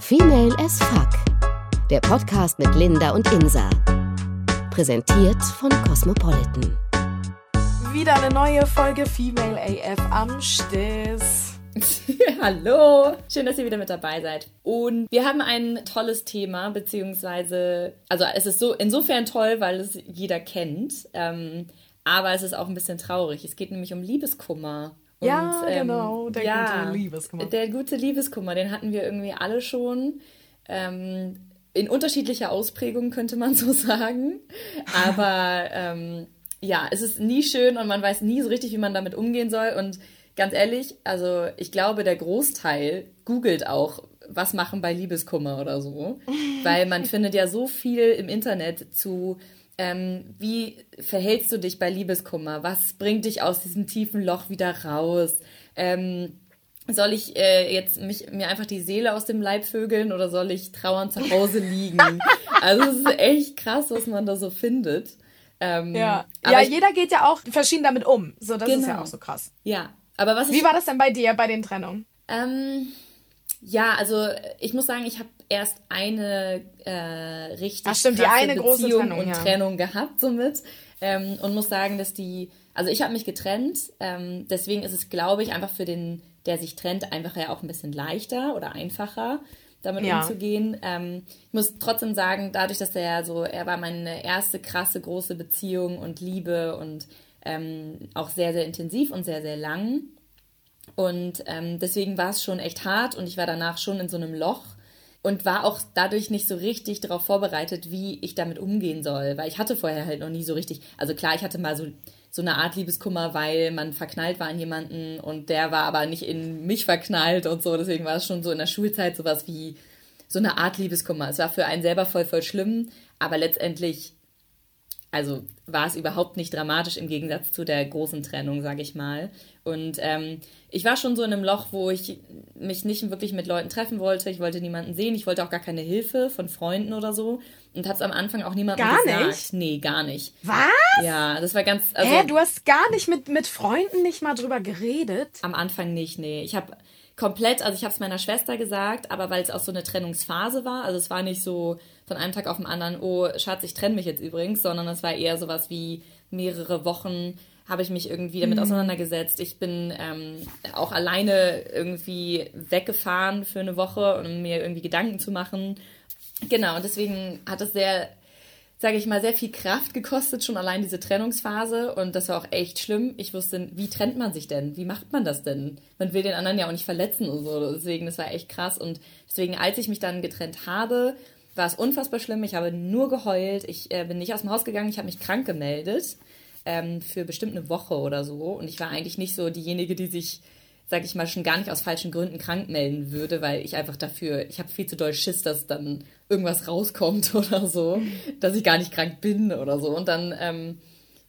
Female as Fuck. Der Podcast mit Linda und Insa. Präsentiert von Cosmopolitan. Wieder eine neue Folge Female AF am Stiss. Hallo, schön, dass ihr wieder mit dabei seid. Und wir haben ein tolles Thema, beziehungsweise, also es ist so insofern toll, weil es jeder kennt, ähm, aber es ist auch ein bisschen traurig. Es geht nämlich um Liebeskummer. Und, ja, ähm, genau, der ja, gute Liebeskummer. Der gute Liebeskummer, den hatten wir irgendwie alle schon. Ähm, in unterschiedlicher Ausprägung könnte man so sagen. Aber ähm, ja, es ist nie schön und man weiß nie so richtig, wie man damit umgehen soll. Und ganz ehrlich, also ich glaube, der Großteil googelt auch, was machen bei Liebeskummer oder so. Weil man findet ja so viel im Internet zu ähm, wie verhältst du dich bei Liebeskummer? Was bringt dich aus diesem tiefen Loch wieder raus? Ähm, soll ich äh, jetzt mich, mir einfach die Seele aus dem Leib vögeln oder soll ich trauernd zu Hause liegen? also es ist echt krass, was man da so findet. Ähm, ja, ja ich, jeder geht ja auch verschieden damit um. So, das genau. ist ja genau. auch so krass. Ja, aber was Wie ich, war das denn bei dir bei den Trennungen? Ähm, ja, also ich muss sagen, ich habe erst eine äh, richtig Ach, stimmt, die eine Beziehung große Trennung, und ja. Trennung gehabt somit ähm, und muss sagen, dass die, also ich habe mich getrennt, ähm, deswegen ist es, glaube ich, einfach für den, der sich trennt, einfach ja auch ein bisschen leichter oder einfacher damit ja. umzugehen. Ähm, ich muss trotzdem sagen, dadurch, dass er ja so, er war meine erste krasse große Beziehung und Liebe und ähm, auch sehr, sehr intensiv und sehr, sehr lang. Und ähm, deswegen war es schon echt hart und ich war danach schon in so einem Loch und war auch dadurch nicht so richtig darauf vorbereitet, wie ich damit umgehen soll, weil ich hatte vorher halt noch nie so richtig, also klar, ich hatte mal so so eine Art Liebeskummer, weil man verknallt war in jemanden und der war aber nicht in mich verknallt und so, deswegen war es schon so in der Schulzeit sowas wie so eine Art Liebeskummer. Es war für einen selber voll voll schlimm, aber letztendlich also war es überhaupt nicht dramatisch im Gegensatz zu der großen Trennung, sage ich mal. Und ähm, ich war schon so in einem Loch, wo ich mich nicht wirklich mit Leuten treffen wollte. Ich wollte niemanden sehen. Ich wollte auch gar keine Hilfe von Freunden oder so. Und habe es am Anfang auch niemandem gar gesagt. Nicht? Nee, gar nicht. Was? Ja, das war ganz. Also, Hä, du hast gar nicht mit, mit Freunden nicht mal drüber geredet? Am Anfang nicht, nee. Ich habe komplett, also ich habe es meiner Schwester gesagt, aber weil es auch so eine Trennungsphase war, also es war nicht so von einem Tag auf den anderen, oh Schatz, ich trenne mich jetzt übrigens, sondern es war eher sowas wie mehrere Wochen habe ich mich irgendwie damit mhm. auseinandergesetzt. Ich bin ähm, auch alleine irgendwie weggefahren für eine Woche, um mir irgendwie Gedanken zu machen. Genau, und deswegen hat es sehr sage ich mal, sehr viel Kraft gekostet, schon allein diese Trennungsphase. Und das war auch echt schlimm. Ich wusste, wie trennt man sich denn? Wie macht man das denn? Man will den anderen ja auch nicht verletzen und so. Deswegen, das war echt krass. Und deswegen, als ich mich dann getrennt habe, war es unfassbar schlimm. Ich habe nur geheult. Ich äh, bin nicht aus dem Haus gegangen. Ich habe mich krank gemeldet. Ähm, für bestimmt eine Woche oder so. Und ich war eigentlich nicht so diejenige, die sich sag ich mal, schon gar nicht aus falschen Gründen krank melden würde, weil ich einfach dafür, ich habe viel zu doll Schiss, dass dann irgendwas rauskommt oder so, dass ich gar nicht krank bin oder so. Und dann, ähm,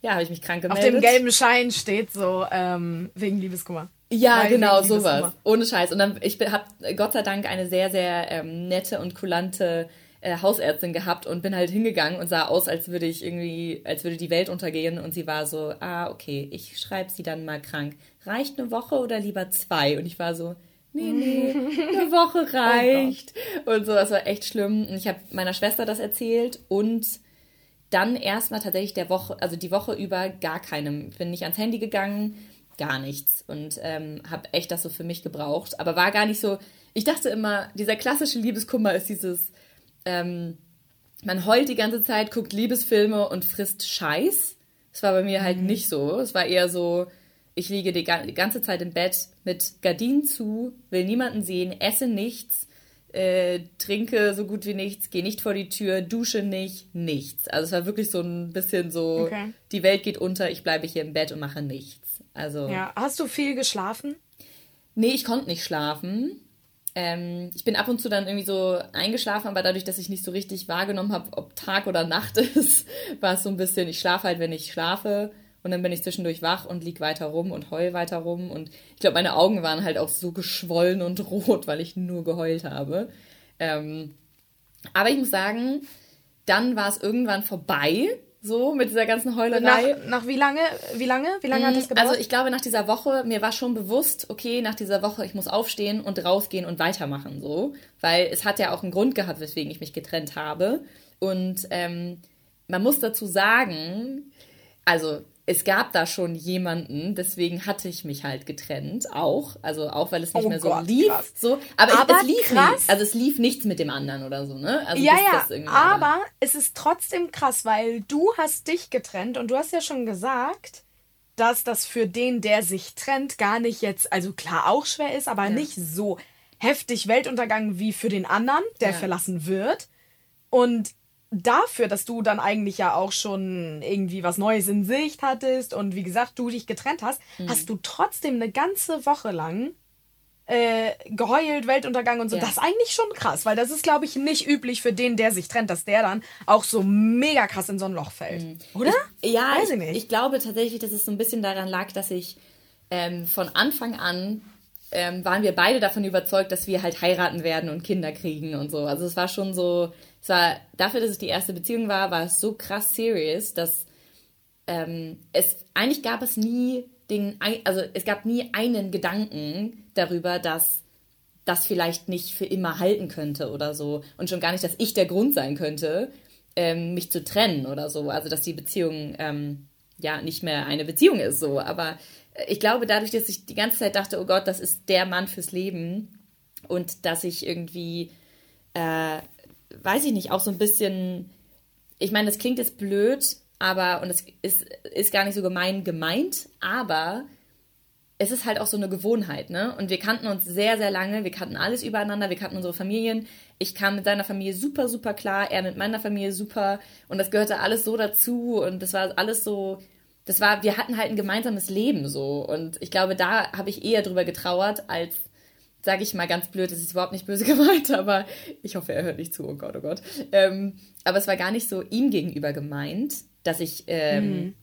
ja, habe ich mich krank gemeldet. Auf dem gelben Schein steht so, ähm, wegen Liebeskummer. Ja, Weil genau, sowas. Ohne Scheiß. Und dann, ich habe Gott sei Dank eine sehr, sehr ähm, nette und kulante äh, Hausärztin gehabt und bin halt hingegangen und sah aus, als würde ich irgendwie, als würde die Welt untergehen. Und sie war so, ah, okay, ich schreibe sie dann mal krank. Reicht eine Woche oder lieber zwei? Und ich war so, nee, nee, eine Woche oh reicht. Oh und so, das war echt schlimm. Und ich habe meiner Schwester das erzählt und dann erstmal tatsächlich der Woche, also die Woche über gar keinem. Bin nicht ans Handy gegangen, gar nichts. Und ähm, habe echt das so für mich gebraucht. Aber war gar nicht so. Ich dachte immer, dieser klassische Liebeskummer ist dieses, ähm, man heult die ganze Zeit, guckt Liebesfilme und frisst Scheiß. Das war bei mir halt mhm. nicht so. Es war eher so, ich liege die, ganze Zeit im Bett mit Gardinen zu, will niemanden sehen, esse nichts, äh, trinke so gut wie nichts, gehe nicht vor die Tür, dusche nicht, nichts. Also es war wirklich so ein bisschen so, okay. die Welt geht unter, ich bleibe hier im Bett und mache nichts. Also. Ja, hast du viel geschlafen? Nee, ich konnte nicht schlafen. Ähm, ich bin ab und zu dann irgendwie so eingeschlafen, aber dadurch, dass ich nicht so richtig wahrgenommen habe, ob Tag oder Nacht ist, war es so ein bisschen, ich schlafe halt, wenn ich schlafe. Und dann bin ich zwischendurch wach und lieg weiter rum und heul weiter rum. Und ich glaube, meine Augen waren halt auch so geschwollen und rot, weil ich nur geheult habe. Ähm, aber ich muss sagen, dann war es irgendwann vorbei so mit dieser ganzen Heulerei. Nach, nach wie lange? Wie lange? Wie lange hat das gedauert? Also ich glaube nach dieser Woche, mir war schon bewusst, okay, nach dieser Woche, ich muss aufstehen und rausgehen und weitermachen, so. Weil es hat ja auch einen Grund gehabt, weswegen ich mich getrennt habe. Und ähm, man muss dazu sagen, also es gab da schon jemanden, deswegen hatte ich mich halt getrennt, auch. Also auch weil es nicht oh mehr so Gott, lief. Krass. So, aber, aber es, lief krass. nicht. Also es lief nichts mit dem anderen oder so, ne? Also ja, ja. aber es ist trotzdem krass, weil du hast dich getrennt und du hast ja schon gesagt, dass das für den, der sich trennt, gar nicht jetzt, also klar auch schwer ist, aber ja. nicht so heftig Weltuntergang wie für den anderen, der ja. verlassen wird. Und dafür, dass du dann eigentlich ja auch schon irgendwie was Neues in Sicht hattest und wie gesagt, du dich getrennt hast, mhm. hast du trotzdem eine ganze Woche lang äh, geheult, Weltuntergang und so. Ja. Das ist eigentlich schon krass, weil das ist, glaube ich, nicht üblich für den, der sich trennt, dass der dann auch so mega krass in so ein Loch fällt. Mhm. Oder? Ich, ja, Weiß ich, ich, ich, glaube tatsächlich, dass es so ein bisschen daran lag, dass ich ähm, von Anfang an ähm, waren wir beide davon überzeugt, dass wir halt heiraten werden und Kinder kriegen und so. Also es war schon so, es war dafür, dass es die erste Beziehung war, war es so krass serious, dass ähm, es eigentlich gab es nie den, also es gab nie einen Gedanken darüber, dass das vielleicht nicht für immer halten könnte oder so und schon gar nicht, dass ich der Grund sein könnte, ähm, mich zu trennen oder so. Also dass die Beziehung ähm, ja nicht mehr eine Beziehung ist so. Aber ich glaube, dadurch, dass ich die ganze Zeit dachte, oh Gott, das ist der Mann fürs Leben und dass ich irgendwie äh, weiß ich nicht, auch so ein bisschen, ich meine, das klingt jetzt blöd, aber, und es ist, ist gar nicht so gemein gemeint, aber es ist halt auch so eine Gewohnheit, ne? Und wir kannten uns sehr, sehr lange, wir kannten alles übereinander, wir kannten unsere Familien. Ich kam mit seiner Familie super, super klar, er mit meiner Familie super und das gehörte alles so dazu und das war alles so, das war, wir hatten halt ein gemeinsames Leben so und ich glaube, da habe ich eher drüber getrauert, als sage ich mal ganz blöd, das ist überhaupt nicht böse gemeint, aber ich hoffe, er hört nicht zu, oh Gott, oh Gott. Ähm, aber es war gar nicht so ihm gegenüber gemeint, dass ich, ähm, mhm.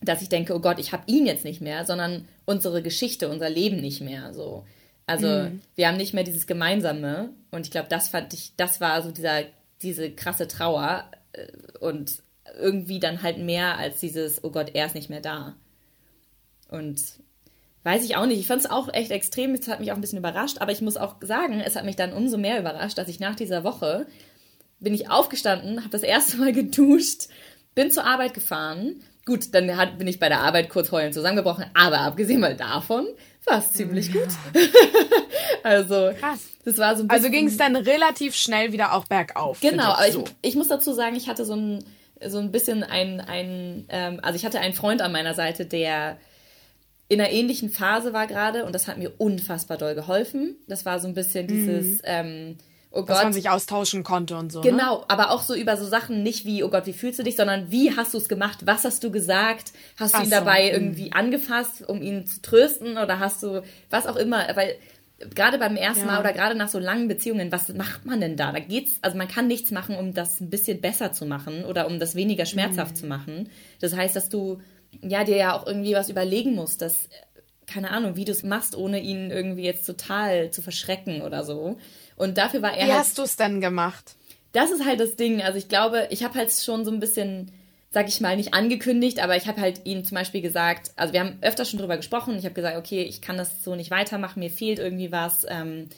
dass ich denke, oh Gott, ich habe ihn jetzt nicht mehr, sondern unsere Geschichte, unser Leben nicht mehr. So. Also mhm. wir haben nicht mehr dieses Gemeinsame und ich glaube, das fand ich, das war so dieser, diese krasse Trauer äh, und irgendwie dann halt mehr als dieses, oh Gott, er ist nicht mehr da. Und Weiß ich auch nicht. Ich fand es auch echt extrem. Es hat mich auch ein bisschen überrascht. Aber ich muss auch sagen, es hat mich dann umso mehr überrascht, dass ich nach dieser Woche bin ich aufgestanden, habe das erste Mal geduscht, bin zur Arbeit gefahren. Gut, dann hat, bin ich bei der Arbeit kurz heulend zusammengebrochen. Aber abgesehen mal davon war es ziemlich ja. gut. also, Krass. das war so ein Also ging es dann relativ schnell wieder auch bergauf. Genau, aber so. ich, ich muss dazu sagen, ich hatte so ein, so ein bisschen ein, ein ähm, also ich hatte einen Freund an meiner Seite, der in einer ähnlichen Phase war gerade und das hat mir unfassbar doll geholfen. Das war so ein bisschen mhm. dieses, mhm. ähm, oh Gott. Dass man sich austauschen konnte und so. Ne? Genau, ne? aber auch so über so Sachen nicht wie, oh Gott, wie fühlst du dich, sondern wie hast du es gemacht, was hast du gesagt, hast Ach du ihn so. dabei mhm. irgendwie angefasst, um ihn zu trösten oder hast du, was auch immer, weil gerade beim ersten ja. Mal oder gerade nach so langen Beziehungen, was macht man denn da? Da geht's, also man kann nichts machen, um das ein bisschen besser zu machen oder um das weniger schmerzhaft mhm. zu machen. Das heißt, dass du ja, dir ja auch irgendwie was überlegen musst, dass, keine Ahnung, wie du es machst, ohne ihn irgendwie jetzt total zu verschrecken oder so. Und dafür war er. Wie halt, hast du es denn gemacht? Das ist halt das Ding. Also ich glaube, ich habe halt schon so ein bisschen, sag ich mal, nicht angekündigt, aber ich habe halt ihm zum Beispiel gesagt, also wir haben öfter schon drüber gesprochen. Ich habe gesagt, okay, ich kann das so nicht weitermachen, mir fehlt irgendwie was. Ähm,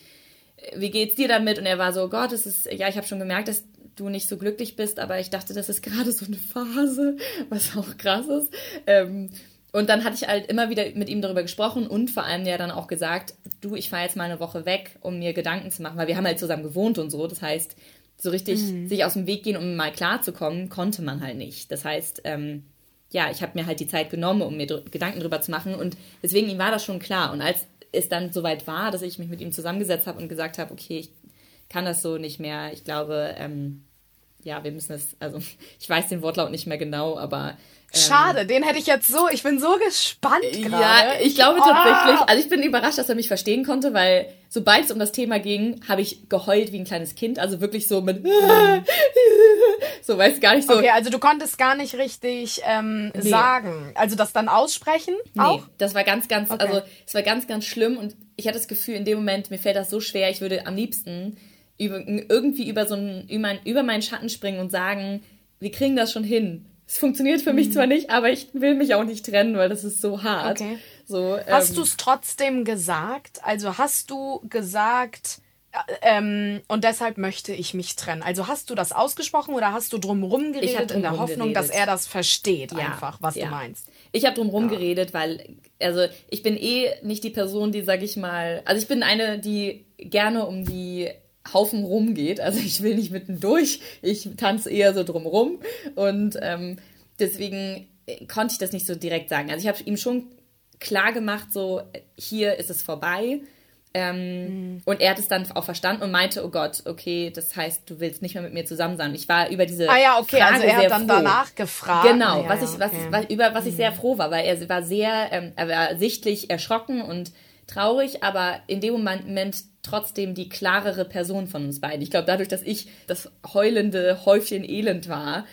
wie geht's dir damit? Und er war so, Gott, es ist, ja, ich habe schon gemerkt, dass du nicht so glücklich bist, aber ich dachte, das ist gerade so eine Phase, was auch krass ist. Ähm, und dann hatte ich halt immer wieder mit ihm darüber gesprochen und vor allem ja dann auch gesagt, du, ich fahre jetzt mal eine Woche weg, um mir Gedanken zu machen, weil wir haben halt zusammen gewohnt und so. Das heißt, so richtig mhm. sich aus dem Weg gehen, um mal klarzukommen, konnte man halt nicht. Das heißt, ähm, ja, ich habe mir halt die Zeit genommen, um mir Gedanken darüber zu machen und deswegen ihm war das schon klar. Und als es dann soweit war, dass ich mich mit ihm zusammengesetzt habe und gesagt habe, okay, ich kann das so nicht mehr. Ich glaube, ähm, ja, wir müssen es, also ich weiß den Wortlaut nicht mehr genau, aber. Ähm, Schade, den hätte ich jetzt so, ich bin so gespannt gerade. Ja, ich glaube oh. tatsächlich, also ich bin überrascht, dass er mich verstehen konnte, weil sobald es um das Thema ging, habe ich geheult wie ein kleines Kind, also wirklich so mit, so weiß gar nicht so. Okay, also du konntest gar nicht richtig ähm, nee. sagen, also das dann aussprechen nee, auch? das war ganz, ganz, okay. also es war ganz, ganz schlimm und ich hatte das Gefühl, in dem Moment, mir fällt das so schwer, ich würde am liebsten über, irgendwie über so einen, über, über meinen Schatten springen und sagen, wir kriegen das schon hin. es funktioniert für mich mhm. zwar nicht, aber ich will mich auch nicht trennen, weil das ist so hart. Okay. So, hast ähm, du es trotzdem gesagt? Also hast du gesagt, ähm, und deshalb möchte ich mich trennen. Also hast du das ausgesprochen oder hast du drumherum geredet in der Hoffnung, geredet. dass er das versteht, ja, einfach, was ja. du meinst? Ich habe drumherum ja. geredet, weil, also ich bin eh nicht die Person, die, sag ich mal, also ich bin eine, die gerne um die Haufen rumgeht. Also ich will nicht mittendurch, ich tanze eher so drumrum. Und ähm, deswegen konnte ich das nicht so direkt sagen. Also ich habe ihm schon klar gemacht, so hier ist es vorbei. Ähm, mhm. Und er hat es dann auch verstanden und meinte, oh Gott, okay, das heißt, du willst nicht mehr mit mir zusammen sein. Ich war über diese Ah ja, okay, Frage also er hat dann froh. danach gefragt. Genau, ah, ja, was ich, was, okay. was, über was ich sehr mhm. froh war, weil er war sehr, ähm, er war sichtlich erschrocken und traurig, aber in dem Moment trotzdem die klarere Person von uns beiden. Ich glaube, dadurch, dass ich das heulende Häufchen Elend war,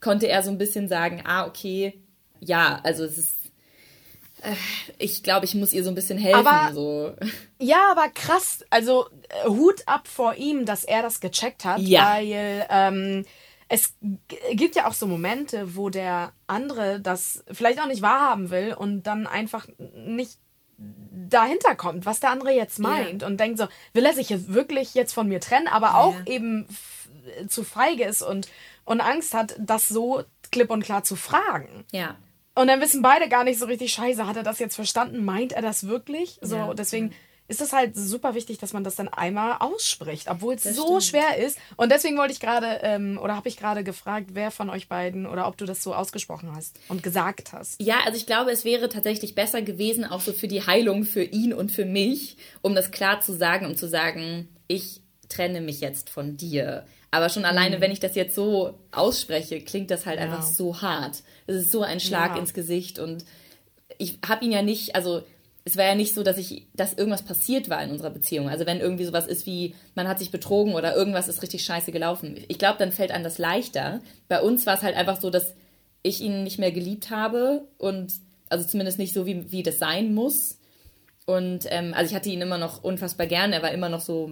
konnte er so ein bisschen sagen, ah, okay, ja, also es ist ich glaube, ich muss ihr so ein bisschen helfen. Aber, so. Ja, aber krass. Also äh, Hut ab vor ihm, dass er das gecheckt hat, ja. weil ähm, es gibt ja auch so Momente, wo der andere das vielleicht auch nicht wahrhaben will und dann einfach nicht dahinter kommt, was der andere jetzt meint ja. und denkt so, will er sich jetzt wirklich jetzt von mir trennen, aber auch ja. eben zu feige ist und, und Angst hat, das so klipp und klar zu fragen. Ja. Und dann wissen beide gar nicht so richtig, scheiße, hat er das jetzt verstanden? Meint er das wirklich? So, ja. deswegen ist es halt super wichtig, dass man das dann einmal ausspricht, obwohl es so stimmt. schwer ist. Und deswegen wollte ich gerade, ähm, oder habe ich gerade gefragt, wer von euch beiden oder ob du das so ausgesprochen hast und gesagt hast. Ja, also ich glaube, es wäre tatsächlich besser gewesen, auch so für die Heilung für ihn und für mich, um das klar zu sagen, um zu sagen, ich trenne mich jetzt von dir. Aber schon alleine, mhm. wenn ich das jetzt so ausspreche, klingt das halt ja. einfach so hart. Es ist so ein Schlag ja. ins Gesicht und ich habe ihn ja nicht, also es war ja nicht so, dass ich, dass irgendwas passiert war in unserer Beziehung. Also wenn irgendwie sowas ist wie, man hat sich betrogen oder irgendwas ist richtig scheiße gelaufen. Ich glaube, dann fällt einem das leichter. Bei uns war es halt einfach so, dass ich ihn nicht mehr geliebt habe und also zumindest nicht so, wie, wie das sein muss. Und ähm, also ich hatte ihn immer noch unfassbar gern. Er war immer noch so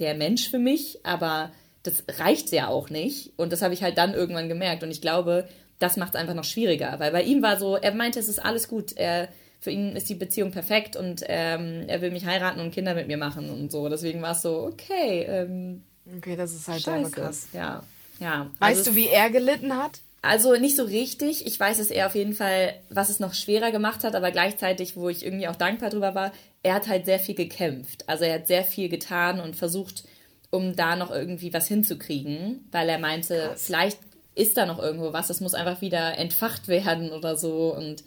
der Mensch für mich, aber das reicht ja auch nicht. Und das habe ich halt dann irgendwann gemerkt. Und ich glaube, das macht es einfach noch schwieriger. Weil bei ihm war so, er meinte, es ist alles gut. Er, für ihn ist die Beziehung perfekt und ähm, er will mich heiraten und Kinder mit mir machen und so. Deswegen war es so, okay. Ähm, okay, das ist halt scheiße. krass. Ja, ja. Weißt also du, wie er gelitten hat? Also nicht so richtig. Ich weiß es eher auf jeden Fall, was es noch schwerer gemacht hat, aber gleichzeitig, wo ich irgendwie auch dankbar drüber war, er hat halt sehr viel gekämpft. Also er hat sehr viel getan und versucht, um da noch irgendwie was hinzukriegen, weil er meinte, Krass. vielleicht ist da noch irgendwo was, das muss einfach wieder entfacht werden oder so. Und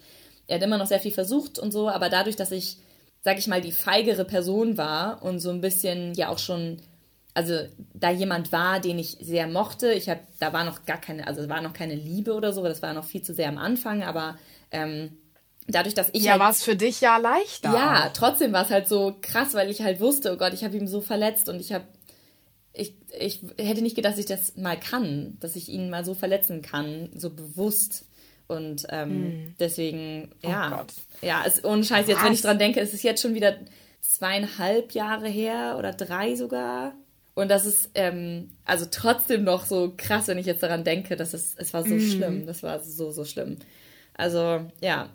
er hat immer noch sehr viel versucht und so, aber dadurch, dass ich, sag ich mal, die feigere Person war und so ein bisschen ja auch schon, also da jemand war, den ich sehr mochte, ich habe, da war noch gar keine, also es war noch keine Liebe oder so, das war noch viel zu sehr am Anfang, aber ähm, dadurch, dass ich. Ja, halt, war es für dich ja leichter. Ja, trotzdem war es halt so krass, weil ich halt wusste, oh Gott, ich habe ihn so verletzt und ich habe ich, ich hätte nicht gedacht, dass ich das mal kann, dass ich ihn mal so verletzen kann, so bewusst. Und ähm, mm. deswegen, ja. Oh. Ja, ist ohne Scheiß, jetzt, Was? wenn ich dran denke, ist es jetzt schon wieder zweieinhalb Jahre her oder drei sogar. Und das ist ähm, also trotzdem noch so krass, wenn ich jetzt daran denke, dass es, es war so mm. schlimm. Das war so, so schlimm. Also, ja.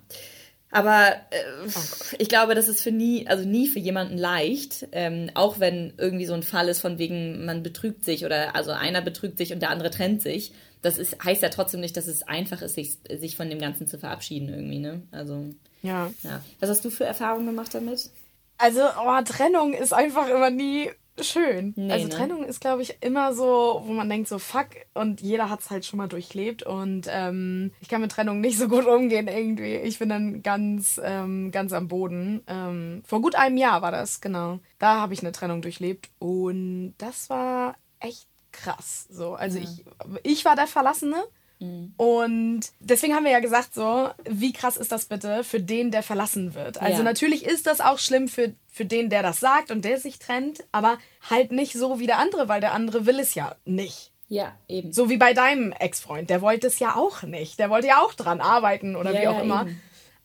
Aber äh, oh ich glaube, das ist für nie, also nie für jemanden leicht, ähm, auch wenn irgendwie so ein Fall ist von wegen, man betrügt sich oder also einer betrügt sich und der andere trennt sich. Das ist, heißt ja trotzdem nicht, dass es einfach ist, sich, sich von dem Ganzen zu verabschieden irgendwie, ne? Also. Ja. ja. Was hast du für Erfahrungen gemacht damit? Also, oh, Trennung ist einfach immer nie schön. Nee, also ne? Trennung ist, glaube ich, immer so, wo man denkt so, fuck, und jeder hat es halt schon mal durchlebt und ähm, ich kann mit Trennung nicht so gut umgehen irgendwie. Ich bin dann ganz, ähm, ganz am Boden. Ähm, vor gut einem Jahr war das, genau. Da habe ich eine Trennung durchlebt und das war echt krass. So, also ja. ich, ich war der Verlassene Mhm. Und deswegen haben wir ja gesagt, so, wie krass ist das bitte für den, der verlassen wird? Also ja. natürlich ist das auch schlimm für, für den, der das sagt und der sich trennt, aber halt nicht so wie der andere, weil der andere will es ja nicht. Ja, eben. So wie bei deinem Ex-Freund, der wollte es ja auch nicht. Der wollte ja auch dran arbeiten oder ja, wie auch immer. Eben.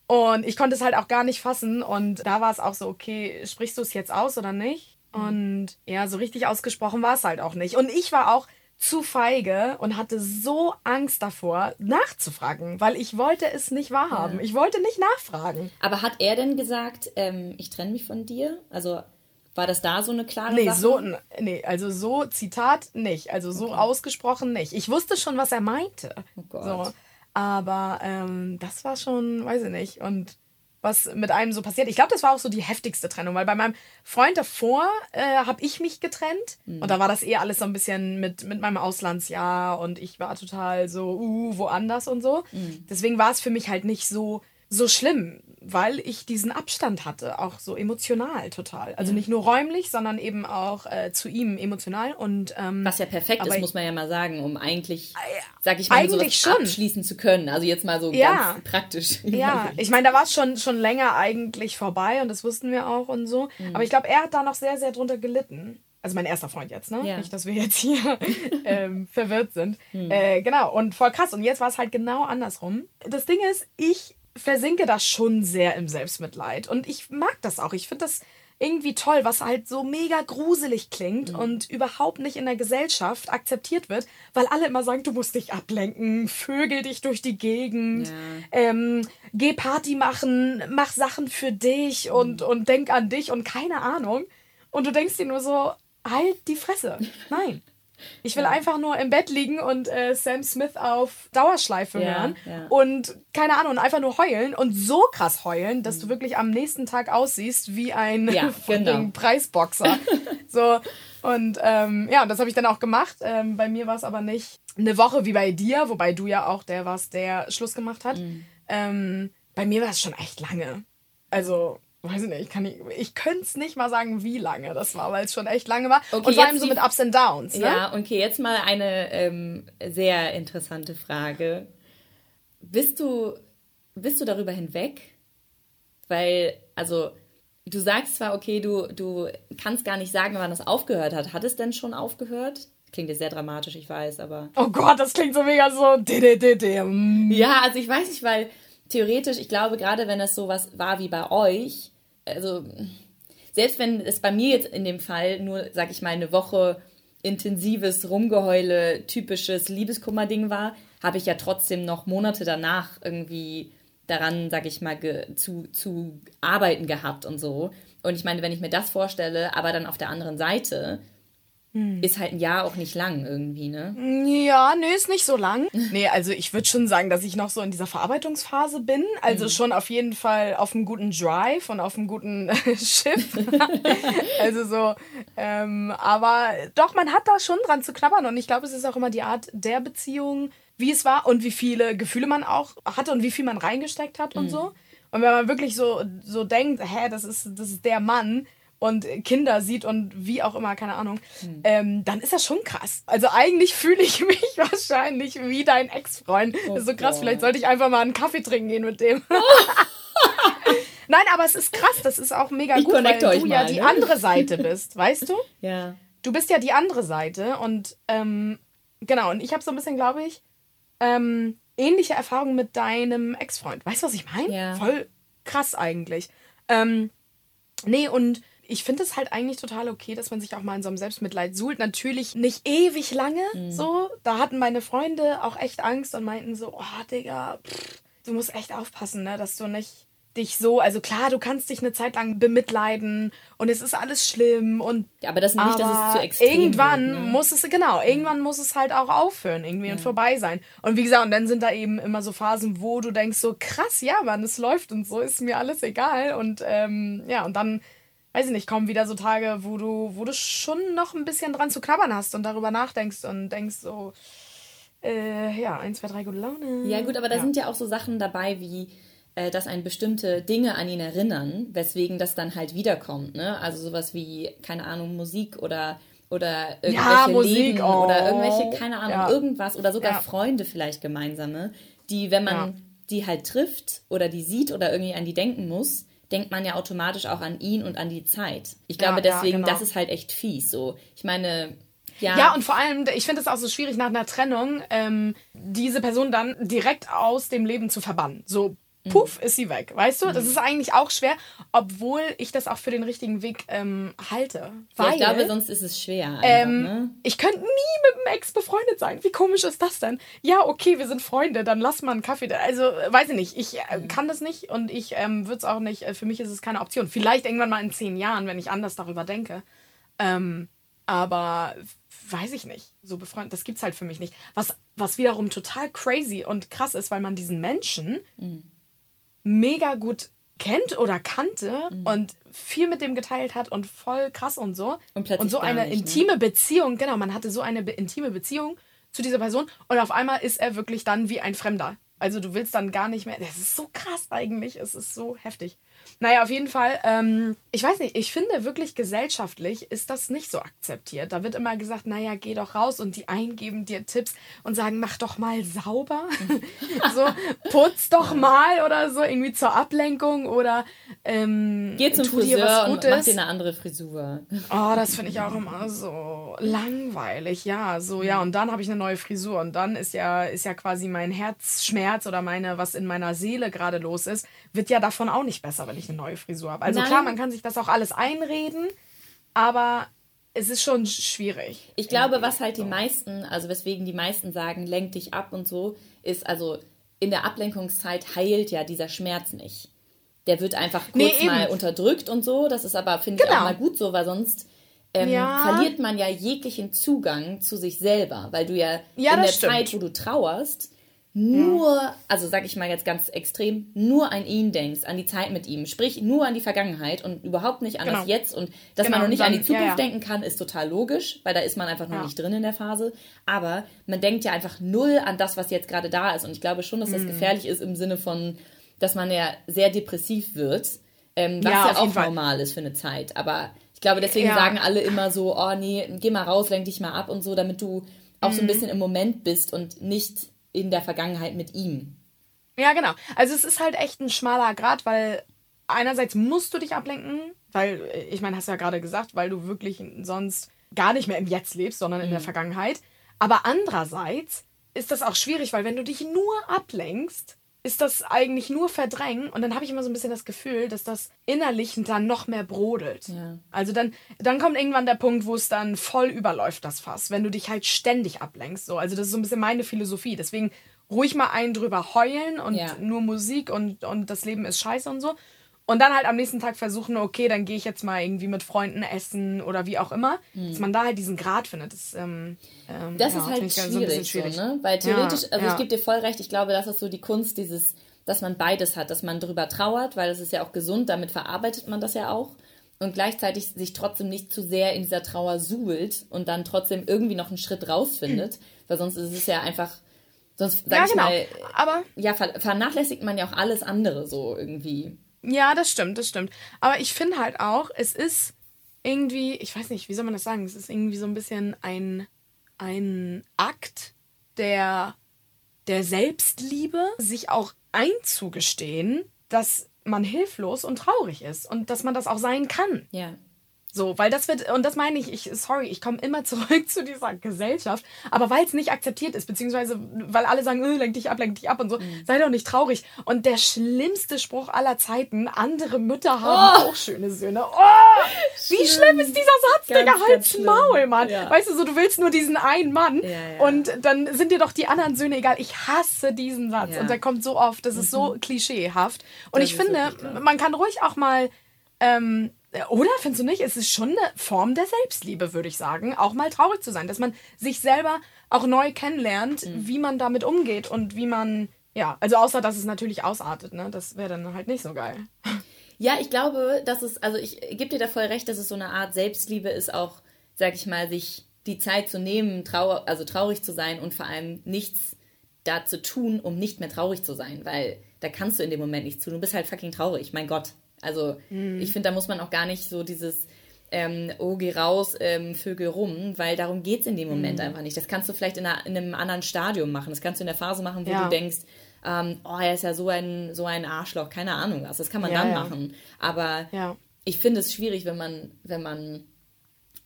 Und ich konnte es halt auch gar nicht fassen. Und da war es auch so, okay, sprichst du es jetzt aus oder nicht? Mhm. Und ja, so richtig ausgesprochen war es halt auch nicht. Und ich war auch zu feige und hatte so Angst davor, nachzufragen, weil ich wollte es nicht wahrhaben. Ja. Ich wollte nicht nachfragen. Aber hat er denn gesagt, ähm, ich trenne mich von dir? Also war das da so eine klare nee, Sache? So, nee, also so Zitat nicht. Also so okay. ausgesprochen nicht. Ich wusste schon, was er meinte. Oh Gott. So, aber ähm, das war schon, weiß ich nicht. Und was mit einem so passiert. Ich glaube, das war auch so die heftigste Trennung, weil bei meinem Freund davor äh, habe ich mich getrennt mhm. und da war das eher alles so ein bisschen mit, mit meinem Auslandsjahr und ich war total so, uh, woanders und so. Mhm. Deswegen war es für mich halt nicht so so schlimm, weil ich diesen Abstand hatte, auch so emotional total. Also ja. nicht nur räumlich, sondern eben auch äh, zu ihm emotional. Und, ähm, Was ja perfekt ist, muss man ja mal sagen, um eigentlich, sag ich mal, eigentlich schon. abschließen zu können. Also jetzt mal so ja. ganz praktisch. Ja, ich meine, da war es schon, schon länger eigentlich vorbei und das wussten wir auch und so. Mhm. Aber ich glaube, er hat da noch sehr, sehr drunter gelitten. Also mein erster Freund jetzt, ne? Ja. Nicht, dass wir jetzt hier ähm, verwirrt sind. Mhm. Äh, genau, und voll krass. Und jetzt war es halt genau andersrum. Das Ding ist, ich versinke da schon sehr im Selbstmitleid. Und ich mag das auch. Ich finde das irgendwie toll, was halt so mega gruselig klingt mhm. und überhaupt nicht in der Gesellschaft akzeptiert wird, weil alle immer sagen, du musst dich ablenken, vögel dich durch die Gegend, ja. ähm, geh Party machen, mach Sachen für dich mhm. und, und denk an dich und keine Ahnung. Und du denkst dir nur so, halt die Fresse. Nein. Ich will ja. einfach nur im Bett liegen und äh, Sam Smith auf Dauerschleife ja, hören ja. und keine Ahnung, einfach nur heulen und so krass heulen, dass mhm. du wirklich am nächsten Tag aussiehst wie ein ja, genau. Preisboxer. so und ähm, ja, das habe ich dann auch gemacht. Ähm, bei mir war es aber nicht eine Woche wie bei dir, wobei du ja auch der warst, der Schluss gemacht hat. Mhm. Ähm, bei mir war es schon echt lange. Also weiß ich nicht, kann ich, ich könnte es nicht mal sagen, wie lange das war, weil es schon echt lange war. Okay, und vor allem so mit Ups and Downs. Ne? Ja, okay, jetzt mal eine ähm, sehr interessante Frage. Bist du, bist du darüber hinweg? Weil, also, du sagst zwar, okay, du, du kannst gar nicht sagen, wann das aufgehört hat. Hat es denn schon aufgehört? Klingt jetzt sehr dramatisch, ich weiß, aber. Oh Gott, das klingt so mega so. Ja, also ich weiß nicht, weil theoretisch, ich glaube, gerade wenn es sowas war wie bei euch, also selbst wenn es bei mir jetzt in dem Fall nur, sag ich mal, eine Woche intensives Rumgeheule, typisches Liebeskummer-Ding war, habe ich ja trotzdem noch Monate danach irgendwie daran, sag ich mal, zu, zu arbeiten gehabt und so. Und ich meine, wenn ich mir das vorstelle, aber dann auf der anderen Seite, hm. Ist halt ein Jahr auch nicht lang irgendwie, ne? Ja, nö, ist nicht so lang. nee, also ich würde schon sagen, dass ich noch so in dieser Verarbeitungsphase bin. Also mhm. schon auf jeden Fall auf einem guten Drive und auf einem guten Schiff. also so, ähm, aber doch, man hat da schon dran zu knabbern. Und ich glaube, es ist auch immer die Art der Beziehung, wie es war und wie viele Gefühle man auch hatte und wie viel man reingesteckt hat mhm. und so. Und wenn man wirklich so, so denkt, hä, das ist, das ist der Mann, und Kinder sieht und wie auch immer, keine Ahnung, hm. ähm, dann ist das schon krass. Also eigentlich fühle ich mich wahrscheinlich wie dein Ex-Freund. Oh das ist so krass, Gott. vielleicht sollte ich einfach mal einen Kaffee trinken gehen mit dem. Nein, aber es ist krass, das ist auch mega ich gut, weil du mal, ja die ne? andere Seite bist, weißt du? Ja. Du bist ja die andere Seite und ähm, genau, und ich habe so ein bisschen, glaube ich, ähm, ähnliche Erfahrungen mit deinem Ex-Freund. Weißt du, was ich meine? Ja. Voll krass eigentlich. Ähm, nee, und ich finde es halt eigentlich total okay, dass man sich auch mal in so einem Selbstmitleid suhlt. Natürlich nicht ewig lange mhm. so. Da hatten meine Freunde auch echt Angst und meinten so, oh Digga, pff, du musst echt aufpassen, ne, dass du nicht dich so, also klar, du kannst dich eine Zeit lang bemitleiden und es ist alles schlimm und ja, aber das nicht, aber dass es zu extrem irgendwann wird, ne? muss es genau, irgendwann muss es halt auch aufhören irgendwie ja. und vorbei sein. Und wie gesagt, und dann sind da eben immer so Phasen, wo du denkst so krass, ja, Mann, es läuft und so ist mir alles egal und ähm, ja, und dann weiß ich nicht, kommen wieder so Tage, wo du, wo du schon noch ein bisschen dran zu knabbern hast und darüber nachdenkst und denkst so, äh, ja, eins, zwei, drei, gute Laune. Ja, gut, aber da ja. sind ja auch so Sachen dabei wie, äh, dass einen bestimmte Dinge an ihn erinnern, weswegen das dann halt wiederkommt, ne? Also sowas wie, keine Ahnung, Musik oder oder irgendwelche ja, Musik, Leben oh. oder irgendwelche, keine Ahnung, ja. irgendwas oder sogar. Freunde vielleicht gemeinsame, die, wenn man die halt trifft oder die sieht oder irgendwie an die denken muss, denkt man ja automatisch auch an ihn und an die Zeit. Ich glaube ja, deswegen, ja, genau. das ist halt echt fies. So, ich meine, ja. ja, und vor allem, ich finde es auch so schwierig nach einer Trennung, ähm, diese Person dann direkt aus dem Leben zu verbannen. So puff, ist sie weg. Weißt du, das ist eigentlich auch schwer, obwohl ich das auch für den richtigen Weg ähm, halte. Weil, ja, ich glaube, sonst ist es schwer. Einfach, ähm, ne? Ich könnte nie mit einem Ex befreundet sein. Wie komisch ist das denn? Ja, okay, wir sind Freunde, dann lass mal einen Kaffee. Also, weiß ich nicht. Ich äh, kann das nicht und ich ähm, würde es auch nicht. Äh, für mich ist es keine Option. Vielleicht irgendwann mal in zehn Jahren, wenn ich anders darüber denke. Ähm, aber weiß ich nicht. So befreundet, das gibt's halt für mich nicht. Was, was wiederum total crazy und krass ist, weil man diesen Menschen Mhm. Mega gut kennt oder kannte und viel mit dem geteilt hat und voll krass und so. Und plötzlich so eine nicht, ne? intime Beziehung, genau, man hatte so eine be intime Beziehung zu dieser Person und auf einmal ist er wirklich dann wie ein Fremder. Also du willst dann gar nicht mehr. Das ist so krass eigentlich. Es ist so heftig. Naja, auf jeden Fall, ähm, ich weiß nicht, ich finde wirklich gesellschaftlich ist das nicht so akzeptiert. Da wird immer gesagt, naja, geh doch raus und die einen geben dir Tipps und sagen, mach doch mal sauber. so, putz doch mal oder so, irgendwie zur Ablenkung oder ähm, Geh zum tu dir was Friseur und Gutes. mach dir eine andere Frisur. Oh, das finde ich auch immer so langweilig. Ja, so ja. Und dann habe ich eine neue Frisur und dann ist ja ist ja quasi mein Herzschmerz oder meine was in meiner Seele gerade los ist, wird ja davon auch nicht besser, wenn ich eine neue Frisur habe. Also Nein. klar, man kann sich das auch alles einreden, aber es ist schon schwierig. Ich glaube, was halt die meisten, also weswegen die meisten sagen, lenk dich ab und so, ist also in der Ablenkungszeit heilt ja dieser Schmerz nicht. Der wird einfach kurz Nee, mal unterdrückt und so. Das ist aber, finde ich, Genau. auch mal gut so, weil sonst ähm, Ja. verliert man ja jeglichen Zugang zu sich selber, weil du ja, Ja, in der stimmt. Zeit, wo du trauerst, nur, also sag ich mal jetzt ganz extrem, nur an ihn denkst, an die Zeit mit ihm, sprich nur an die Vergangenheit und überhaupt nicht an Genau. das Jetzt und dass Genau, man noch nicht und an die dann- Zukunft ja, ja. denken kann, ist total logisch, weil da ist man einfach noch Ja. nicht drin in der Phase. Aber man denkt ja einfach null an das, was jetzt gerade da ist. Und ich glaube schon, dass Mhm. das gefährlich ist im Sinne von, dass man ja sehr depressiv wird, ähm, was Ja, ja, auch Fall. normal ist für eine Zeit. Aber ich glaube, deswegen Ja. sagen alle immer so, oh nee, geh mal raus, lenk dich mal ab und so, damit du auch Mhm. so ein bisschen im Moment bist und nicht in der Vergangenheit mit ihm. Ja, genau. Also es ist halt echt ein schmaler Grad, weil einerseits musst du dich ablenken, weil, äh, ich meine, hast du ja gerade gesagt, weil du wirklich sonst gar nicht mehr im Jetzt lebst, sondern in der Vergangenheit. Aber andererseits ist das auch schwierig, weil wenn du dich nur ablenkst, ist das eigentlich nur verdrängen und dann habe ich immer so ein bisschen das Gefühl, dass das innerlich dann noch mehr brodelt. Ja. Also dann, dann kommt irgendwann der Punkt, wo es dann voll überläuft, das Fass, wenn du dich halt ständig ablenkst. So. Also das ist so ein bisschen meine Philosophie. Deswegen ruhig mal einen drüber heulen und Ja. nur Musik und, und das Leben ist scheiße und so. Und dann halt am nächsten Tag versuchen, okay, dann gehe ich jetzt mal irgendwie mit Freunden essen oder wie auch immer. Dass man da halt diesen Grad findet. Das, ähm, ähm, Hm. Das ja, ist halt ich so ein bisschen schwierig, So, ne? Weil theoretisch, Ja, also ja. ich gebe dir voll recht, ich glaube, das ist so die Kunst, dieses, dass man beides hat, dass man drüber trauert, weil das ist ja auch gesund, damit verarbeitet man das ja auch. Und gleichzeitig sich trotzdem nicht zu sehr in dieser Trauer suhlt und dann trotzdem irgendwie noch einen Schritt rausfindet, weil sonst ist es ja einfach, sonst sag Ja, ich genau. mal, Aber ja, ver vernachlässigt man ja auch alles andere so irgendwie. Ja, das stimmt, das stimmt. Aber ich finde halt auch, es ist irgendwie, ich weiß nicht, wie soll man das sagen? Es ist irgendwie so ein bisschen ein, ein Akt der, der Selbstliebe, sich auch einzugestehen, dass man hilflos und traurig ist und dass man das auch sein kann. Ja. So, weil das wird, und das meine ich, ich, sorry, ich komme immer zurück zu dieser Gesellschaft, aber weil es nicht akzeptiert ist, beziehungsweise weil alle sagen, äh, lenk dich ab, lenk dich ab und so, sei doch nicht traurig. Und der schlimmste Spruch aller Zeiten, andere Mütter haben auch schöne Söhne. Oh, wie schlimm ist dieser Satz, Ganz, Digga, halt's schlimm. Maul, Mann. Ja. Weißt du, so, du willst nur diesen einen Mann Ja, ja. und dann sind dir doch die anderen Söhne egal. Ich hasse diesen Satz und der kommt so oft, das ist so klischeehaft. Und Das ich finde, man kann ruhig auch mal ähm, oder findest du nicht? Es ist schon eine Form der Selbstliebe, würde ich sagen, auch mal traurig zu sein, dass man sich selber auch neu kennenlernt, Mhm. wie man damit umgeht und wie man, ja, also außer dass es natürlich ausartet, ne? Das wäre dann halt nicht so geil. Ja, ich glaube, dass es, also ich gebe dir da voll recht, dass es so eine Art Selbstliebe ist, auch, sag ich mal, sich die Zeit zu nehmen, trau also traurig zu sein und vor allem nichts da zu tun, um nicht mehr traurig zu sein, weil da kannst du in dem Moment nichts tun. Du bist halt fucking traurig, mein Gott. Also ich finde, da muss man auch gar nicht so dieses, ähm, oh, geh raus, ähm, Vögel rum, weil darum geht's in dem Moment einfach nicht. Das kannst du vielleicht in, einer, in einem anderen Stadium machen. Das kannst du in der Phase machen, wo Ja. du denkst, ähm, oh, er ist ja so ein, so ein Arschloch, keine Ahnung was. Das kann man Ja, dann ja. machen. Aber ich finde es schwierig, wenn man, wenn man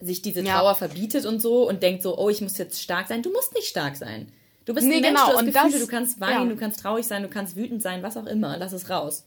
sich diese. Trauer verbietet und so und denkt so, oh, ich muss jetzt stark sein. Du musst nicht stark sein. Du bist nee, ein Mensch, genau. du hast Gefühle, das, du kannst weinen, du kannst traurig sein, du kannst wütend sein, was auch immer. Lass es raus.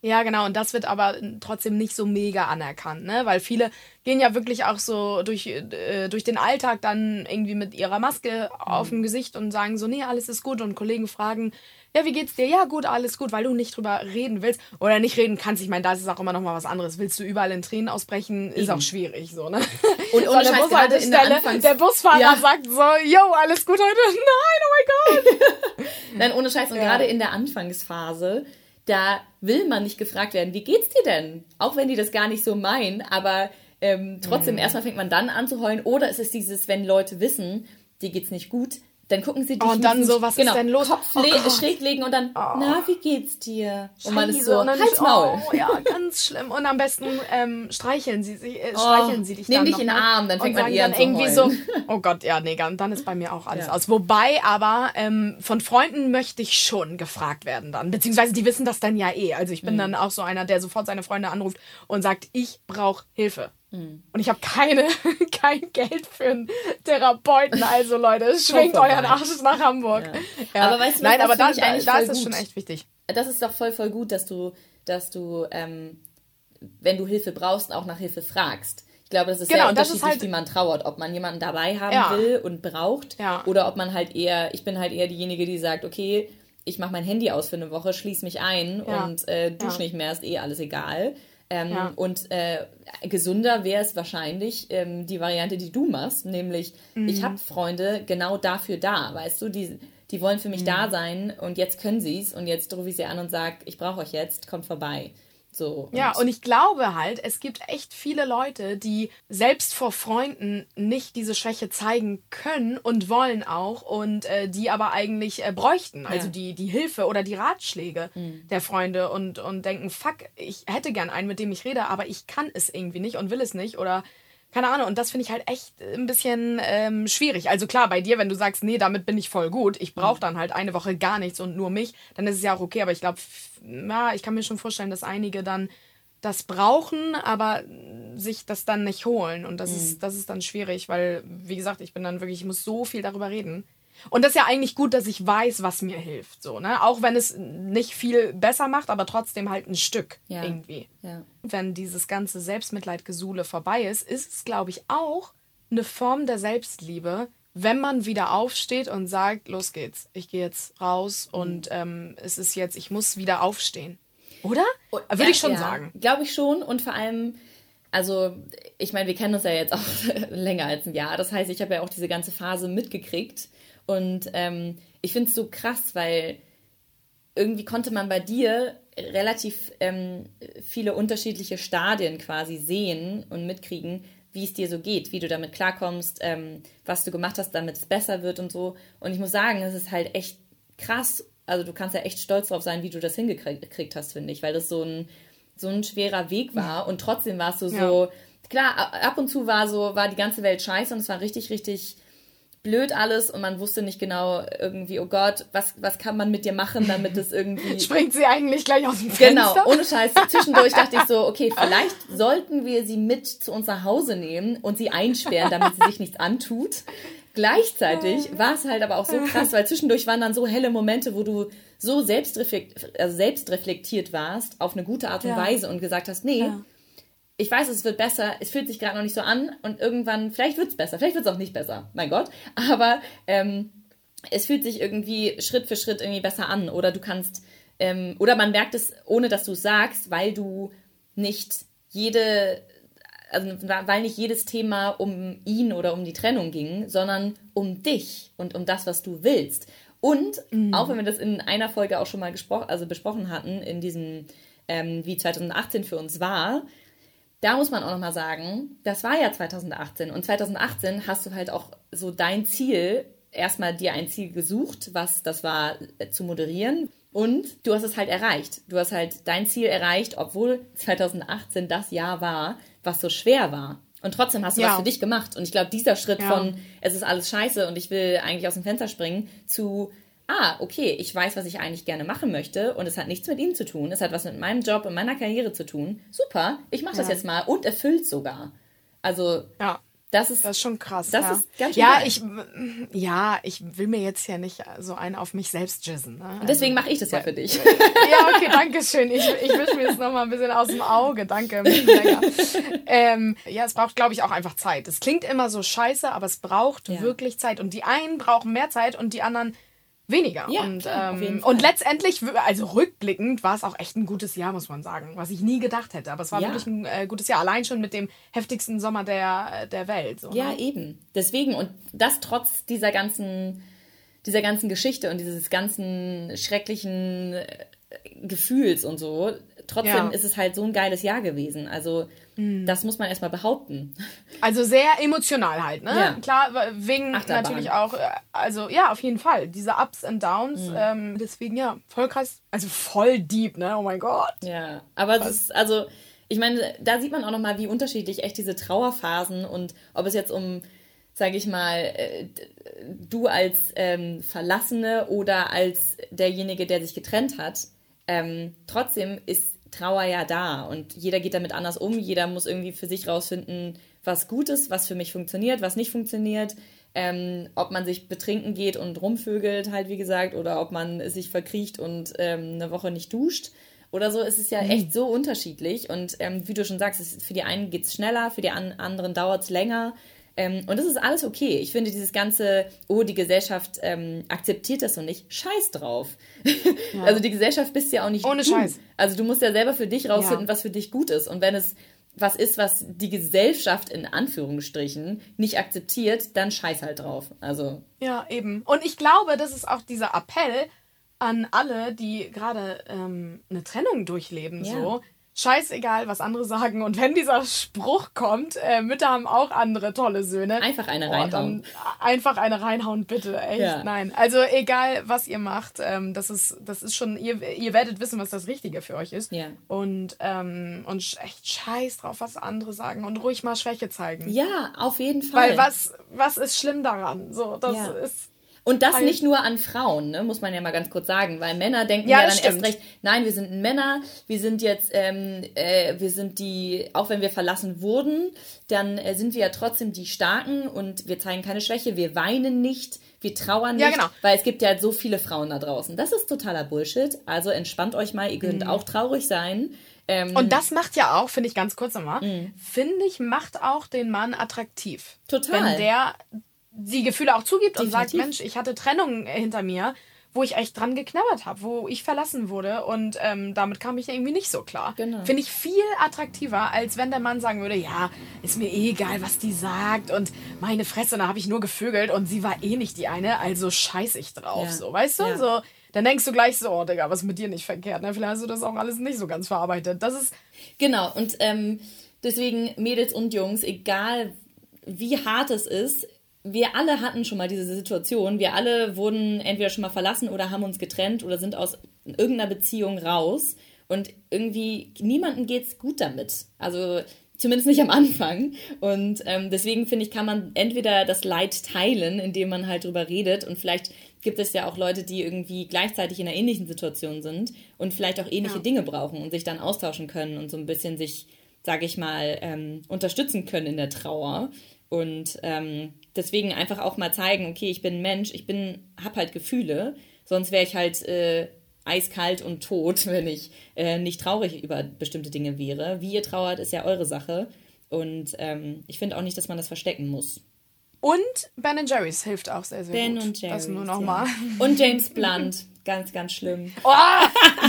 Ja, genau. Und das wird aber trotzdem nicht so mega anerkannt, ne? Weil viele gehen ja wirklich auch so durch, äh, durch den Alltag dann irgendwie mit ihrer Maske mhm. auf dem Gesicht und sagen so, nee, alles ist gut. Und Kollegen fragen, ja, wie geht's dir? Ja, gut, alles gut, weil du nicht drüber reden willst oder nicht reden kannst. Ich meine, da ist es auch immer noch mal was anderes. Willst du überall in Tränen ausbrechen, ist auch schwierig, so, ne? Und ohne der, Bushaltestelle, der, der Busfahrer ja. sagt so, yo, alles gut heute? Nein, oh mein Gott! Nein, ohne Scheiß. Und ja. gerade in der Anfangsphase, da will man nicht gefragt werden, wie geht's dir denn? Auch wenn die das gar nicht so meinen, aber ähm, trotzdem mhm. erstmal fängt man dann an zu heulen. Oder es ist dieses, wenn Leute wissen, dir geht's nicht gut, dann gucken sie dich oh, und dann so, was genau, ist denn los? Kopf oh schräg legen und dann, oh. na, wie geht's dir? Scheiße. Und man ist so, halt's Maul. Oh, ja, ganz schlimm. Und am besten ähm, streicheln sie, sie äh, oh, streicheln sie dich Nimm dann dich in den Arm, dann fängt man eher dann irgendwie so, oh Gott, ja, nee, dann ist bei mir auch alles ja. aus. Wobei aber ähm, von Freunden möchte ich schon gefragt werden dann, beziehungsweise die wissen das dann ja eh. Also ich bin mhm. dann auch so einer, der sofort seine Freunde anruft und sagt, ich brauche Hilfe. Mhm. Und ich habe keine, kein Geld für einen Therapeuten. Also Leute, schwingt euren Arsch nach Hamburg. Ja. Ja. Aber weißt du, Nein, aber da, da, da ist es schon echt wichtig. Das ist doch voll, voll gut, dass du, dass du, ähm, wenn du Hilfe brauchst, auch nach Hilfe fragst. Ich glaube, das ist genau, sehr unterschiedlich, halt, wie man trauert. Ob man jemanden dabei haben ja. will und braucht oder ob man halt eher, ich bin halt eher diejenige, die sagt, okay, ich mache mein Handy aus für eine Woche, schließe mich ein und äh, dusche nicht mehr, ist eh alles egal. Ähm, ja. Und äh, gesunder wäre es wahrscheinlich ähm, die Variante, die du machst, nämlich mhm. ich habe Freunde genau dafür da, weißt du, die, die wollen für mich mhm. da sein und jetzt können sie es und jetzt rufe ich sie an und sage, ich brauche euch jetzt, kommt vorbei. So, ja, und ich glaube halt, es gibt echt viele Leute, die selbst vor Freunden nicht diese Schwäche zeigen können und wollen auch und äh, die aber eigentlich äh, bräuchten. Also ja. Die, die Hilfe oder die Ratschläge mhm. der Freunde und, und denken, fuck, ich hätte gern einen, mit dem ich rede, aber ich kann es irgendwie nicht und will es nicht oder keine Ahnung, und das finde ich halt echt ein bisschen ähm, schwierig. Also klar, bei dir, wenn du sagst, nee, damit bin ich voll gut, ich brauche mhm. dann halt eine Woche gar nichts und nur mich, dann ist es ja auch okay. Aber ich glaube, ja, ich kann mir schon vorstellen, dass einige dann das brauchen, aber sich das dann nicht holen. Und das, mhm. ist, das ist dann schwierig, weil, wie gesagt, ich bin dann wirklich, ich muss so viel darüber reden. Und das ist ja eigentlich gut, dass ich weiß, was mir hilft. So, ne? Auch wenn es nicht viel besser macht, aber trotzdem halt ein Stück ja. irgendwie. Ja. Wenn dieses ganze Selbstmitleidgesule vorbei ist, ist es, glaube ich, auch eine Form der Selbstliebe, wenn man wieder aufsteht und sagt, los geht's, ich gehe jetzt raus mhm. und ähm, es ist jetzt, ich muss wieder aufstehen. Oder? Würde ja, ich schon sagen. Glaube ich schon. Und vor allem, also ich meine, wir kennen uns ja jetzt auch länger als ein Jahr. Das heißt, ich habe ja auch diese ganze Phase mitgekriegt. Und ähm, ich finde es so krass, weil irgendwie konnte man bei dir relativ ähm, viele unterschiedliche Stadien quasi sehen und mitkriegen, wie es dir so geht, wie du damit klarkommst, ähm, was du gemacht hast, damit es besser wird und so. Und ich muss sagen, es ist halt echt krass. Also du kannst ja echt stolz drauf sein, wie du das hingekriegt hast, finde ich, weil das so ein, so ein schwerer Weg war und trotzdem warst du so, ja. klar, ab und zu war so, war die ganze Welt scheiße und es war richtig, richtig blöd alles und man wusste nicht genau irgendwie, oh Gott, was, was kann man mit dir machen, damit es irgendwie. Springt sie eigentlich gleich aus dem Fenster? Genau, ohne Scheiß. Zwischendurch dachte ich so, okay, vielleicht sollten wir sie mit zu uns nach Hause nehmen und sie einsperren, damit sie sich nichts antut. Gleichzeitig war es halt aber auch so krass, weil zwischendurch waren dann so helle Momente, wo du so selbstreflekt, also selbstreflektiert warst auf eine gute Art und ja. Weise und gesagt hast, nee, ja ich weiß, es wird besser, es fühlt sich gerade noch nicht so an und irgendwann, vielleicht wird es besser, vielleicht wird es auch nicht besser, mein Gott, aber ähm, es fühlt sich irgendwie Schritt für Schritt irgendwie besser an oder du kannst, ähm, oder man merkt es, ohne dass du es sagst, weil du nicht jede, also weil nicht jedes Thema um ihn oder um die Trennung ging, sondern um dich und um das, was du willst. Und mhm. auch wenn wir das in einer Folge auch schon mal gesprochen, also besprochen hatten, in diesem, ähm, wie 2018 für uns war, da muss man auch nochmal sagen, das war ja 2018 und 2018 hast du halt auch so dein Ziel, erstmal dir ein Ziel gesucht, was das war, äh, zu moderieren. Und du hast es halt erreicht. Du hast halt dein Ziel erreicht, obwohl 2018 das Jahr war, was so schwer war. Und trotzdem hast du ja. was für dich gemacht. Und ich glaube, dieser Schritt ja. von, es ist alles scheiße und ich will eigentlich aus dem Fenster springen, zu, ah, okay, ich weiß, was ich eigentlich gerne machen möchte und es hat nichts mit ihm zu tun, es hat was mit meinem Job und meiner Karriere zu tun. Super, ich mache das ja. jetzt mal und erfüllt sogar. Also, ja. Das ist, das ist schon krass. Das ja. ist ganz schön ja, geil. ich, ja, ich will mir jetzt ja nicht so einen auf mich selbst jizzen. Ne? Also, Deswegen mache ich das ja für dich. ja, okay, danke schön. Ich, ich wische mir das nochmal ein bisschen aus dem Auge. Danke. Ähm, ja, es braucht, glaube ich, auch einfach Zeit. Es klingt immer so scheiße, aber es braucht Ja. wirklich Zeit. Und die einen brauchen mehr Zeit und die anderen weniger. Ja, und, ähm, und letztendlich, also rückblickend, war es auch echt ein gutes Jahr, muss man sagen. Was ich nie gedacht hätte. Aber es war Ja. wirklich ein äh, gutes Jahr. Allein schon mit dem heftigsten Sommer der, der Welt. So, Ja, ne? eben. Deswegen, und das trotz dieser ganzen, dieser ganzen Geschichte und dieses ganzen schrecklichen äh, Gefühls und so, trotzdem Ja. ist es halt so ein geiles Jahr gewesen. Also, das muss man erstmal behaupten. Also sehr emotional halt, ne? Ja. Klar, wegen Achterbahn. natürlich auch, äh, also ja, auf jeden Fall, diese Ups und Downs. Mhm. Ähm, deswegen ja, voll krass, also voll deep, ne? Oh mein Gott. Ja, aber es ist, also, ich meine, da sieht man auch nochmal, wie unterschiedlich echt diese Trauerphasen und ob es jetzt um, sage ich mal, äh, du als ähm, Verlassene oder als derjenige, der sich getrennt hat, ähm, trotzdem ist Trauer ja da und jeder geht damit anders um, jeder muss irgendwie für sich rausfinden, was gut ist, was für mich funktioniert, was nicht funktioniert. Ähm, ob man sich betrinken geht und rumvögelt, halt wie gesagt, oder ob man sich verkriecht und ähm, eine Woche nicht duscht oder so. Es ist ja echt so unterschiedlich. Und ähm, wie du schon sagst, es, für die einen geht es schneller, für die an anderen dauert es länger. Ähm, und das ist alles okay. Ich finde dieses ganze, oh, die Gesellschaft ähm, akzeptiert das und nicht, scheiß drauf. Also die Gesellschaft bist ja auch nicht Ohne du. Scheiß. Also du musst ja selber für dich rausfinden, Ja. was für dich gut ist. Und wenn es was ist, was die Gesellschaft in Anführungsstrichen nicht akzeptiert, dann scheiß halt drauf. Also Ja, eben. Und ich glaube, das ist auch dieser Appell an alle, die gerade ähm, eine Trennung durchleben, Ja. so. Scheißegal, was andere sagen. Und wenn dieser Spruch kommt, äh, Mütter haben auch andere tolle Söhne. einfach eine Oh, reinhauen. dann einfach eine reinhauen, bitte. Echt, Ja. nein. Also egal, was ihr macht, ähm, das, ist, das ist schon, ihr, ihr werdet wissen, was das Richtige für euch ist. Ja. Und, ähm, und echt scheiß drauf, was andere sagen. Und ruhig mal Schwäche zeigen. Ja, auf jeden Fall. Weil was, was ist schlimm daran? So, das Ja. ist. Und das nicht nur an Frauen, ne, muss man ja mal ganz kurz sagen, weil Männer denken Ja, ja, dann erst stimmt. recht, nein, wir sind Männer, wir sind jetzt, ähm, äh, wir sind die, auch wenn wir verlassen wurden, dann äh, sind wir ja trotzdem die Starken und wir zeigen keine Schwäche, wir weinen nicht, wir trauern nicht, Ja, genau. weil es gibt ja so viele Frauen da draußen. Das ist totaler Bullshit, also entspannt euch mal, ihr könnt Mhm. auch traurig sein. Ähm, Und das macht ja auch, finde ich ganz kurz nochmal, finde ich, macht auch den Mann attraktiv. Total. Wenn der die Gefühle auch zugibt und sagt, Definitiv. Mensch, ich hatte Trennungen hinter mir, wo ich echt dran geknabbert habe, wo ich verlassen wurde und ähm, damit kam ich irgendwie nicht so klar. Genau. Finde ich viel attraktiver, als wenn der Mann sagen würde, ja, ist mir eh egal, was die sagt und meine Fresse, da habe ich nur gevögelt und sie war eh nicht die eine, also scheiß ich drauf, Ja. so, weißt du? Ja. So, dann denkst du gleich so, oh Digga, was mit dir nicht verkehrt, ne? Vielleicht hast du das auch alles nicht so ganz verarbeitet. Das ist, Genau, und ähm, deswegen Mädels und Jungs, egal wie hart es ist, wir alle hatten schon mal diese Situation. Wir alle wurden entweder schon mal verlassen oder haben uns getrennt oder sind aus irgendeiner Beziehung raus. Und irgendwie niemandem geht's gut damit. Also zumindest nicht am Anfang. Und ähm, deswegen finde ich, kann man entweder das Leid teilen, indem man halt drüber redet. Und vielleicht gibt es ja auch Leute, die irgendwie gleichzeitig in einer ähnlichen Situation sind und vielleicht auch ähnliche Ja. Dinge brauchen und sich dann austauschen können und so ein bisschen sich, sage ich mal, ähm, unterstützen können in der Trauer. Und ähm, deswegen einfach auch mal zeigen, okay, ich bin ein Mensch, ich bin, hab halt Gefühle, sonst wäre ich halt äh, eiskalt und tot, wenn ich äh, nicht traurig über bestimmte Dinge wäre. Wie ihr trauert, ist ja eure Sache. Und ähm, ich finde auch nicht, dass man das verstecken muss. Und Ben Jerry's hilft auch sehr, sehr Ben gut. und Jerry. Das nur nochmal. Und James Blunt. Ganz, ganz schlimm. Oh,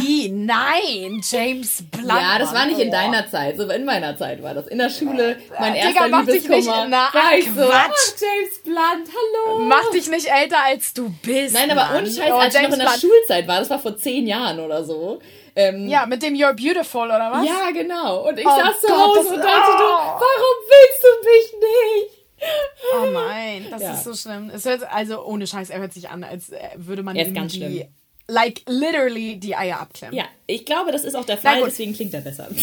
i, nein, James Blunt. Ja, das war nicht in oh. deiner Zeit, so in meiner Zeit war das. In der Schule, mein Digga, erster mach dich Liebeskummer. nicht- na, war ich so, Quatsch. oh, James Blunt, hallo. Mach dich nicht älter, als du bist. Nein, aber ohne Scheiß, Oh, als ich noch James in der Blunt. Schulzeit war, das war vor zehn Jahren oder so. Ähm, Ja, mit dem You're Beautiful, oder was? ja, genau. Und ich Oh saß zu Hause das- und dachte nur, oh. warum willst du mich nicht? Oh nein, das Ja. ist so schlimm. Es hört, also ohne Scheiß, er hört sich an, als äh, würde man Er like literally die Eier abklemmen. Ja, ich glaube, das ist auch der Fall, deswegen klingt er besser.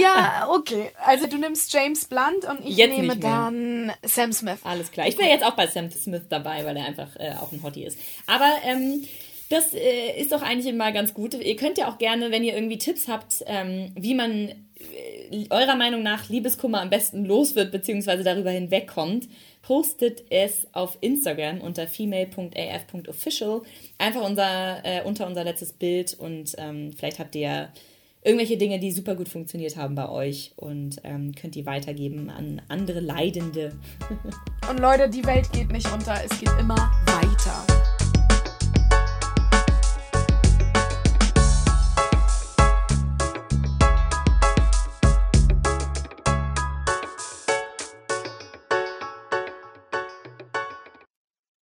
Ja, okay. Also du nimmst James Blunt und ich Jetzt nehme dann Sam Smith. Alles klar. Ich wäre jetzt auch bei Sam Smith dabei, weil er einfach äh, auch ein Hottie ist. Aber ähm, das äh, ist doch eigentlich immer ganz gut. Ihr könnt ja auch gerne, wenn ihr irgendwie Tipps habt, ähm, wie man äh, eurer Meinung nach Liebeskummer am besten los wird, beziehungsweise darüber hinwegkommt, postet es auf Instagram unter female.af.official. Einfach unser, äh, unter unser letztes Bild und ähm, vielleicht habt ihr irgendwelche Dinge, die super gut funktioniert haben bei euch und ähm, könnt die weitergeben an andere Leidende. und Leute, die Welt geht nicht unter, es geht immer weiter.